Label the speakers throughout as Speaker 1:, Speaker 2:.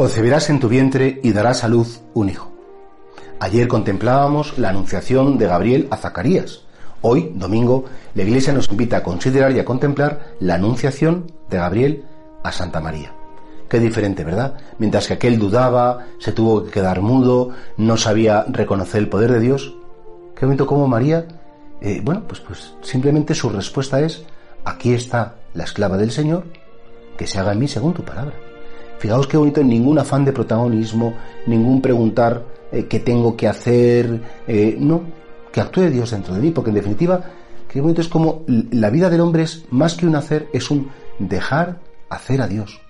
Speaker 1: Concebirás en tu vientre y darás a luz un hijo. Ayer contemplábamos la anunciación de Gabriel a Zacarías. Hoy, domingo, la Iglesia nos invita a considerar y a contemplar la anunciación de Gabriel a Santa María. Qué diferente, ¿verdad? Mientras que aquel dudaba, se tuvo que quedar mudo, no sabía reconocer el poder de Dios. Qué bonito como María, eh, bueno, pues, pues simplemente su respuesta es, aquí está la esclava del Señor, que se haga en mí según tu palabra. Fijaos qué bonito, ningún afán de protagonismo, ningún preguntar eh, qué tengo que hacer, eh, no, que actúe Dios dentro de mí, porque en definitiva, qué bonito es como la vida del hombre es más que un hacer, es un dejar hacer a Dios,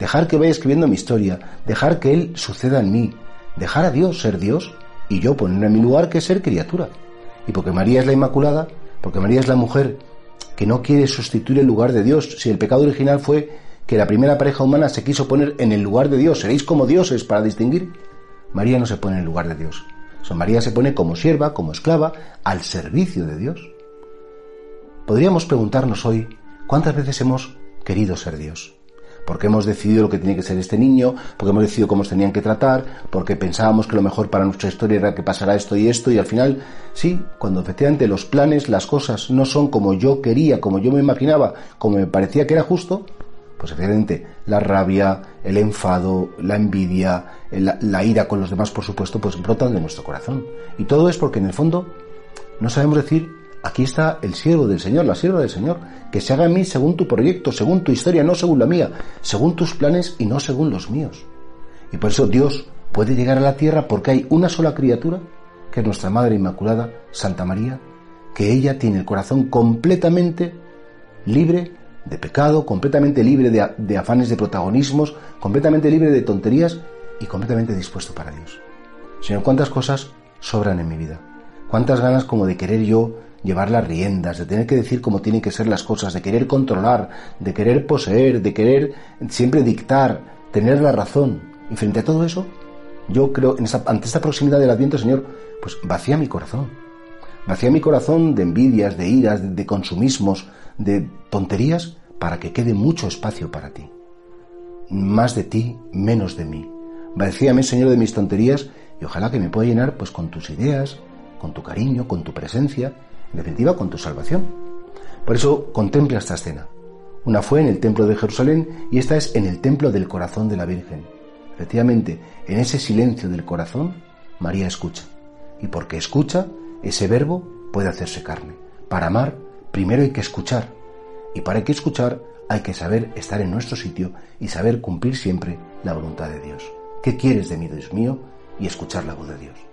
Speaker 1: dejar que vaya escribiendo mi historia, dejar que Él suceda en mí, dejar a Dios ser Dios y yo ponerme en mi lugar que ser criatura. Y porque María es la Inmaculada, porque María es la mujer que no quiere sustituir el lugar de Dios, si el pecado original fue que la primera pareja humana se quiso poner en el lugar de Dios, seréis como dioses para distinguir. María no se pone en el lugar de Dios. So, María se pone como sierva, como esclava, al servicio de Dios. Podríamos preguntarnos hoy cuántas veces hemos querido ser Dios. Porque hemos decidido lo que tiene que ser este niño, porque hemos decidido cómo se tenían que tratar, porque pensábamos que lo mejor para nuestra historia era que pasara esto y esto, y al final, sí, cuando efectivamente los planes, las cosas no son como yo quería, como yo me imaginaba, como me parecía que era justo, pues efectivamente la rabia, el enfado, la envidia, la, la, ira con los demás, por supuesto, pues brotan de nuestro corazón. Y todo es porque en el fondo no sabemos decir, aquí está el siervo del Señor, la sierva del Señor, que se haga en mí según tu proyecto, según tu historia, no según la mía, según tus planes y no según los míos. Y por eso Dios puede llegar a la tierra porque hay una sola criatura, que es nuestra Madre Inmaculada, Santa María, que ella tiene el corazón completamente libre de pecado, completamente libre de, de, afanes de protagonismos, completamente libre de tonterías y completamente dispuesto para Dios. Señor, cuántas cosas sobran en mi vida. Cuántas ganas como de querer yo llevar las riendas, de tener que decir cómo tienen que ser las cosas, de querer controlar, de querer poseer, de querer siempre dictar, tener la razón. Y frente a todo eso, yo creo, en ante esta proximidad del Adviento, Señor, pues vacía mi corazón. Vacía mi corazón de envidias, de iras, de consumismos, de tonterías para que quede mucho espacio para ti. Más de ti, menos de mí. Vacíame, Señor, de mis tonterías y ojalá que me pueda llenar pues con tus ideas, con tu cariño, con tu presencia, en definitiva con tu salvación. Por eso contempla esta escena. Una fue en el templo de Jerusalén y esta es en el templo del corazón de la Virgen. Efectivamente, en ese silencio del corazón, María escucha. Y porque escucha, ese verbo puede hacerse carne. Para amar, primero hay que escuchar. Y para que escuchar, hay que saber estar en nuestro sitio y saber cumplir siempre la voluntad de Dios. ¿Qué quieres de mí, Dios mío? Y escuchar la voz de Dios.